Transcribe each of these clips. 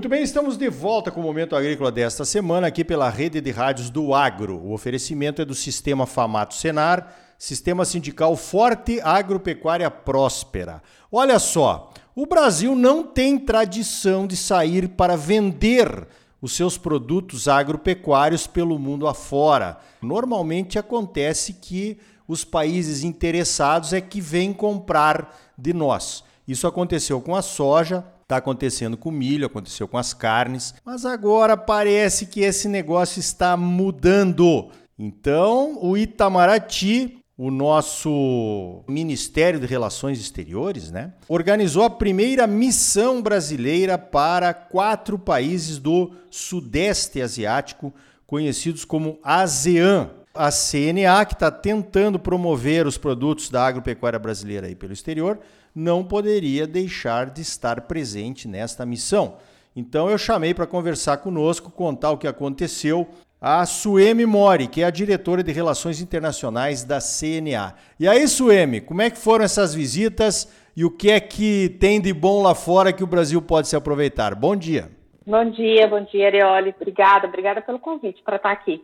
Muito bem, estamos de volta com o Momento Agrícola desta semana aqui pela rede de rádios do Agro. O oferecimento é do Sistema Famato Senar, Sistema Sindical Forte Agropecuária Próspera. Olha só, o Brasil não tem tradição de sair para vender os seus produtos agropecuários pelo mundo afora. Normalmente acontece que os países interessados é que vêm comprar de nós. Isso aconteceu com a soja, Está acontecendo com o milho, aconteceu com as carnes, mas agora parece que esse negócio está mudando. Então, o Itamaraty, o nosso Ministério de Relações Exteriores, né, organizou a primeira missão brasileira para quatro países do Sudeste Asiático, conhecidos como ASEAN. A CNA, que está tentando promover os produtos da agropecuária brasileira aí pelo exterior, não poderia deixar de estar presente nesta missão. Então eu chamei para conversar conosco, contar o que aconteceu, a Suemi Mori, que é a diretora de Relações Internacionais da CNA. E aí, Suemi, como é que foram essas visitas e o que é que tem de bom lá fora que o Brasil pode se aproveitar? Bom dia. Bom dia, bom dia, Areoli. Obrigada, obrigada pelo convite para estar aqui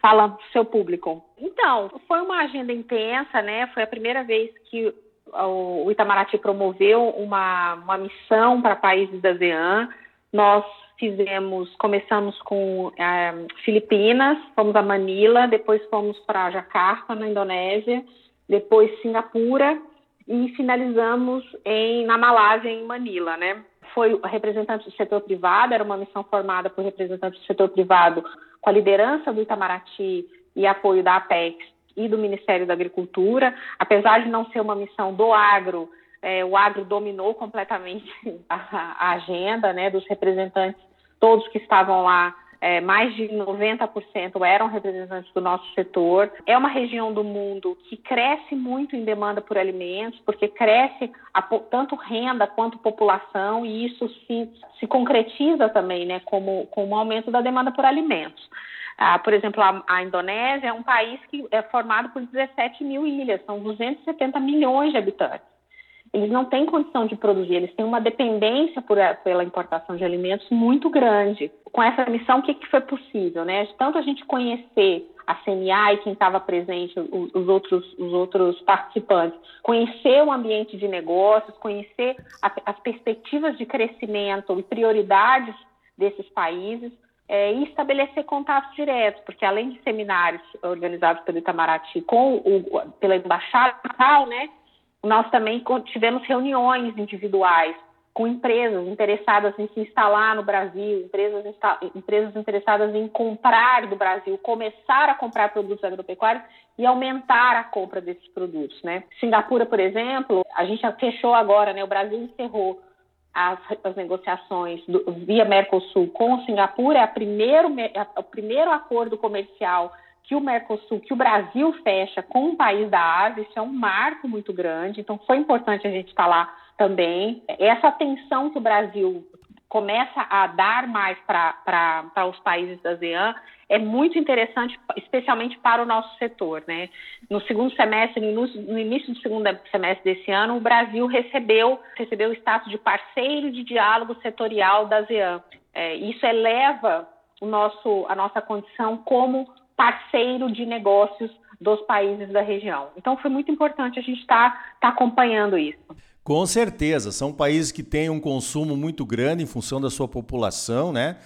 falando para o seu público. Então, foi uma agenda intensa, né? Foi a primeira vez que o Itamaraty promoveu uma, uma missão para países da ASEAN. Nós fizemos, começamos com é, Filipinas, fomos a Manila, depois fomos para Jakarta, na Indonésia, depois Singapura e finalizamos em, na Malásia, em Manila, né? Foi representante do setor privado, era uma missão formada por representantes do setor privado com a liderança do Itamaraty e apoio da Apex e do Ministério da Agricultura. Apesar de não ser uma missão do agro, é, o agro dominou completamente a, a, agenda né, dos representantes, todos que estavam lá. É, mais de 90% eram representantes do nosso setor. É uma região do mundo que cresce muito em demanda por alimentos, porque cresce a, tanto renda quanto população, e isso se, se concretiza também né, como, como um aumento da demanda por alimentos. Ah, por exemplo, a, a, Indonésia é um país que é formado por 17 mil ilhas, são 270 milhões de habitantes. Eles não têm condição de produzir, eles têm uma dependência por, pela importação de alimentos muito grande. Com essa missão, o que, que foi possível? Né? Tanto a gente conhecer a CNA e quem estava presente, os, os, outros, os outros participantes, conhecer o ambiente de negócios, conhecer a, as perspectivas de crescimento e prioridades desses países, é, e estabelecer contatos diretos, porque além de seminários organizados pelo Itamaraty com o, pela embaixada né, nós também tivemos reuniões individuais com empresas interessadas em se instalar no Brasil, empresas, empresas interessadas em comprar do Brasil, começar a comprar produtos agropecuários e aumentar a compra desses produtos, né? Singapura, por exemplo, a gente fechou agora, né? O Brasil encerrou as, as negociações do, via Mercosul com Singapura, é a primeiro, é o primeiro acordo comercial que o Mercosul, que o Brasil fecha com um país da Ásia, isso é um marco muito grande, então foi importante a gente falar também. Essa atenção que o Brasil começa a dar mais para os países da ASEAN é muito interessante, especialmente para o nosso setor. Né? No segundo semestre, no início do segundo semestre desse ano, o Brasil recebeu, recebeu o status de parceiro de diálogo setorial da ASEAN. É, isso eleva o nosso, a nossa condição como parceiro de negócios dos países da região. Então, foi muito importante a gente estar tá, tá acompanhando isso. Com certeza, são países que têm um consumo muito grande em função da sua população, né?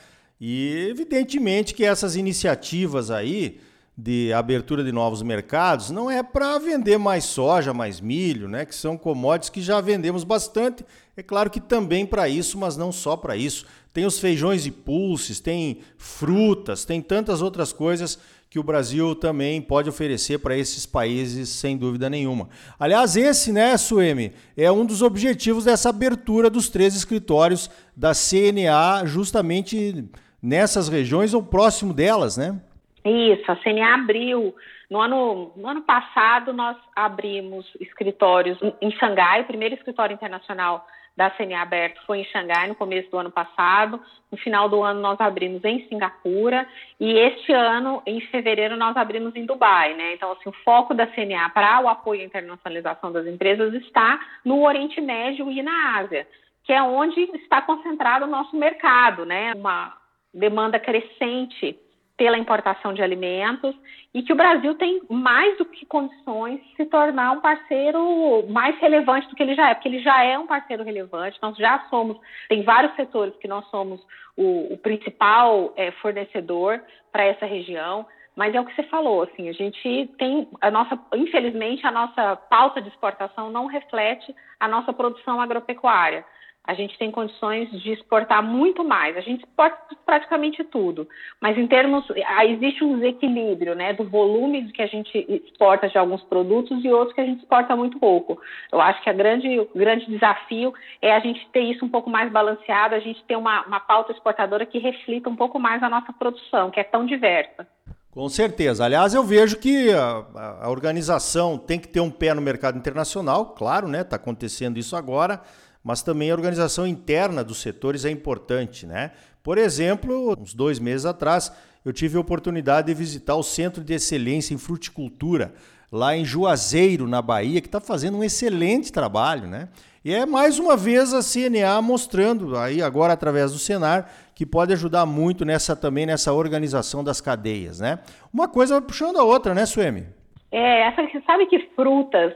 E evidentemente que essas iniciativas aí de abertura de novos mercados não é para vender mais soja, mais milho, né, que são commodities que já vendemos bastante. É claro que também para isso, mas não só para isso. Tem os feijões e pulses, tem frutas, tem tantas outras coisas que o Brasil também pode oferecer para esses países, sem dúvida nenhuma. Aliás, esse, né, Suemi, é um dos objetivos dessa abertura dos três escritórios da CNA, justamente nessas regiões ou próximo delas, né? Isso, a CNA abriu. No ano, no ano passado, nós abrimos escritórios em Xangai, o primeiro escritório internacional da CNA aberto foi em Xangai no começo do ano passado. No final do ano nós abrimos em Singapura e este ano, em fevereiro, nós abrimos em Dubai, né? Então, assim, o foco da CNA para o apoio à internacionalização das empresas está no Oriente Médio e na Ásia. que é onde está concentrado o nosso mercado, né? Uma demanda crescente pela importação de alimentos e que o Brasil tem mais do que condições de se tornar um parceiro mais relevante do que ele já é, porque ele já é um parceiro relevante. Nós já somos, tem vários setores que nós somos o, o principal é, fornecedor para essa região. Mas é o que você falou, assim, a gente tem a nossa, infelizmente, a nossa pauta de exportação não reflete a nossa produção agropecuária a gente tem condições de exportar muito mais. A gente exporta praticamente tudo, mas em termos existe um desequilíbrio, né, do volume que a gente exporta de alguns produtos e outros que a gente exporta muito pouco. Eu acho que a grande, o grande desafio é a gente ter isso um pouco mais balanceado, a gente ter uma, uma pauta exportadora que reflita um pouco mais a nossa produção, que é tão diversa. Com certeza. Aliás, eu vejo que a, a organização tem que ter um pé no mercado internacional, claro, né? Está acontecendo isso agora mas também a organização interna dos setores é importante, né? Por exemplo, uns dois meses atrás, eu tive a oportunidade de visitar o Centro de Excelência em Fruticultura, lá em Juazeiro, na Bahia, que está fazendo um excelente trabalho, né? E é mais uma vez a CNA mostrando aí agora através do Senar que pode ajudar muito nessa também nessa organização das cadeias, né? Uma coisa puxando a outra, né, Suemi? É, essa, sabe que frutas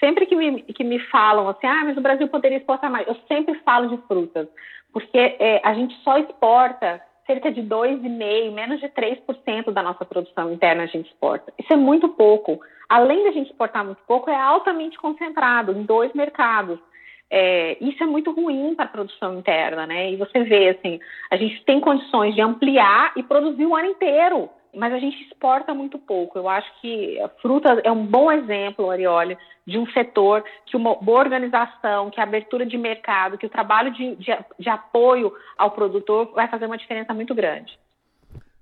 sempre que me, que me falam assim, ah, mas o Brasil poderia exportar mais, eu sempre falo de frutas, porque é, a gente só exporta cerca de 2,5%, menos de 3% da nossa produção interna a gente exporta. Isso é muito pouco. Além da gente exportar muito pouco, é altamente concentrado em dois mercados. É, isso é muito ruim para a produção interna, né? E você vê, assim, a gente tem condições de ampliar e produzir o ano inteiro mas a gente exporta muito pouco. Eu acho que a fruta é um bom exemplo, Arioli, de um setor que uma boa organização, que a abertura de mercado, que o trabalho de, de, de apoio ao produtor vai fazer uma diferença muito grande.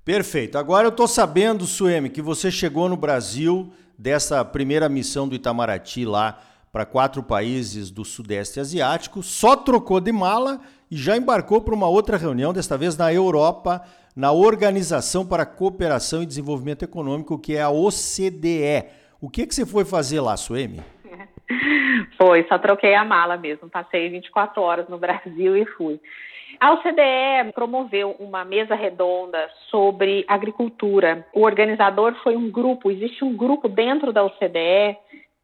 Perfeito. Agora eu estou sabendo, Suemi, que você chegou no Brasil dessa primeira missão do Itamaraty lá para quatro países do Sudeste Asiático, só trocou de mala e já embarcou para uma outra reunião, desta vez na Europa, na Organização para a Cooperação e Desenvolvimento Econômico, que é a OCDE. O que, que você foi fazer lá, Suemi? Foi, só troquei a mala mesmo. Passei 24 horas no Brasil e fui. A OCDE promoveu uma mesa redonda sobre agricultura. O organizador foi um grupo, existe um grupo dentro da OCDE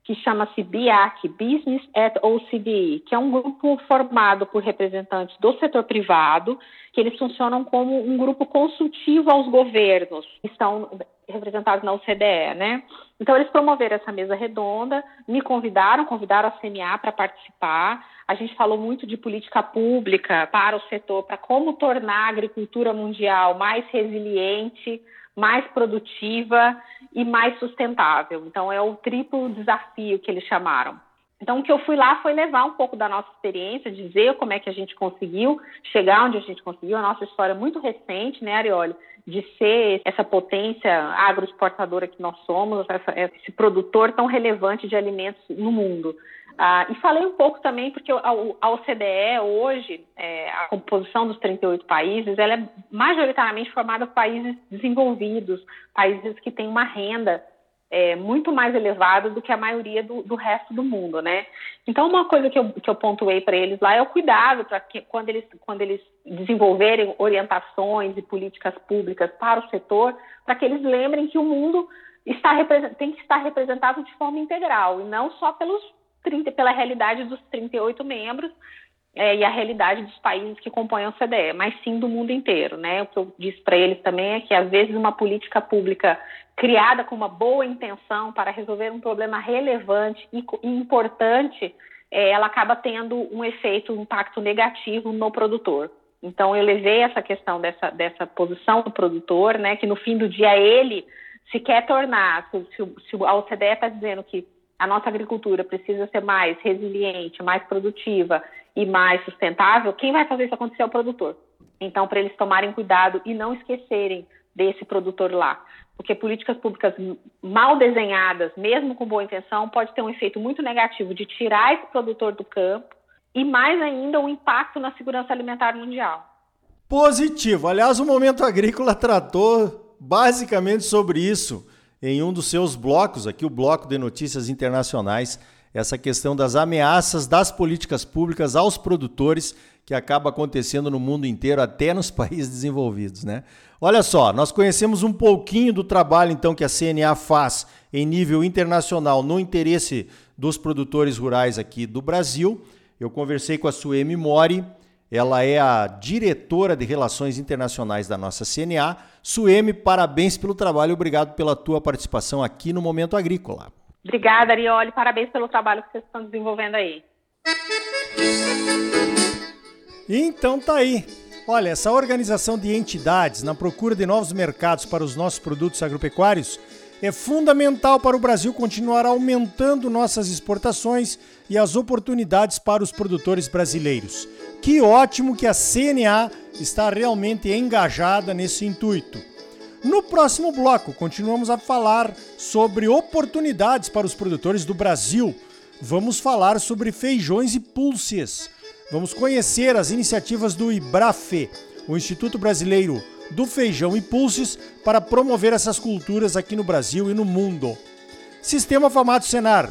que chama-se BIAC, Business at OCDE, que é um grupo formado por representantes do setor privado, que eles funcionam como um grupo consultivo aos governos, que estão representados na OCDE, né? Então, eles promoveram essa mesa redonda, me convidaram, convidaram a CNA para participar. A gente falou muito de política pública para o setor, para como tornar a agricultura mundial mais resiliente, mais produtiva e mais sustentável. Então, é o triplo desafio que eles chamaram. Então, o que eu fui lá foi levar um pouco da nossa experiência, dizer como é que a gente conseguiu chegar onde a gente conseguiu. A nossa história é muito recente, né, Arioli? De ser essa potência agroexportadora que nós somos, essa, esse produtor tão relevante de alimentos no mundo. Ah, e falei um pouco também, porque a, OCDE hoje, é, a composição dos 38 países, ela é majoritariamente formada por países desenvolvidos, países que têm uma renda é, muito mais elevada do que a maioria do, do, resto do mundo, né? Então, uma coisa que eu, que eu pontuei para eles lá é o cuidado para que quando eles, quando eles desenvolverem orientações e políticas públicas para o setor, para que eles lembrem que o mundo está, tem que estar representado de forma integral e não só pelos 30, pela realidade dos 38 membros é, e a realidade dos países que compõem a OCDE, mas sim do mundo inteiro. Né? O que eu disse para eles também é que, às vezes, uma política pública criada com uma boa intenção para resolver um problema relevante e, e importante, é, ela acaba tendo um efeito, um impacto negativo no produtor. Então, eu levei essa questão dessa, dessa posição do produtor, né, que no fim do dia ele se quer tornar, se, se, se a OCDE está dizendo que a nossa agricultura precisa ser mais resiliente, mais produtiva e mais sustentável, quem vai fazer isso acontecer é o produtor. Então, para eles tomarem cuidado e não esquecerem desse produtor lá. Porque políticas públicas mal desenhadas, mesmo com boa intenção, pode ter um efeito muito negativo de tirar esse produtor do campo e mais ainda o impacto na segurança alimentar mundial. Positivo. Aliás, o Momento Agrícola tratou basicamente sobre isso em um dos seus blocos, aqui o bloco de notícias internacionais, essa questão das ameaças das políticas públicas aos produtores que acaba acontecendo no mundo inteiro, até nos países desenvolvidos, né? Olha só, nós conhecemos um pouquinho do trabalho então que a CNA faz em nível internacional no interesse dos produtores rurais aqui do Brasil. Eu conversei com a Suemi Mori, ela é a diretora de Relações Internacionais da nossa CNA. Suemi, parabéns pelo trabalho, obrigado pela tua participação aqui no Momento Agrícola. Obrigada, Arioli, parabéns pelo trabalho que vocês estão desenvolvendo aí. Então tá aí. Olha, essa organização de entidades na procura de novos mercados para os nossos produtos agropecuários é fundamental para o Brasil continuar aumentando nossas exportações e as oportunidades para os produtores brasileiros. Que ótimo que a CNA está realmente engajada nesse intuito. No próximo bloco, continuamos a falar sobre oportunidades para os produtores do Brasil. Vamos falar sobre feijões e pulses. Vamos conhecer as iniciativas do IBRAFE, o Instituto Brasileiro do Feijão e Pulses, para promover essas culturas aqui no Brasil e no mundo. Sistema Famato Senar.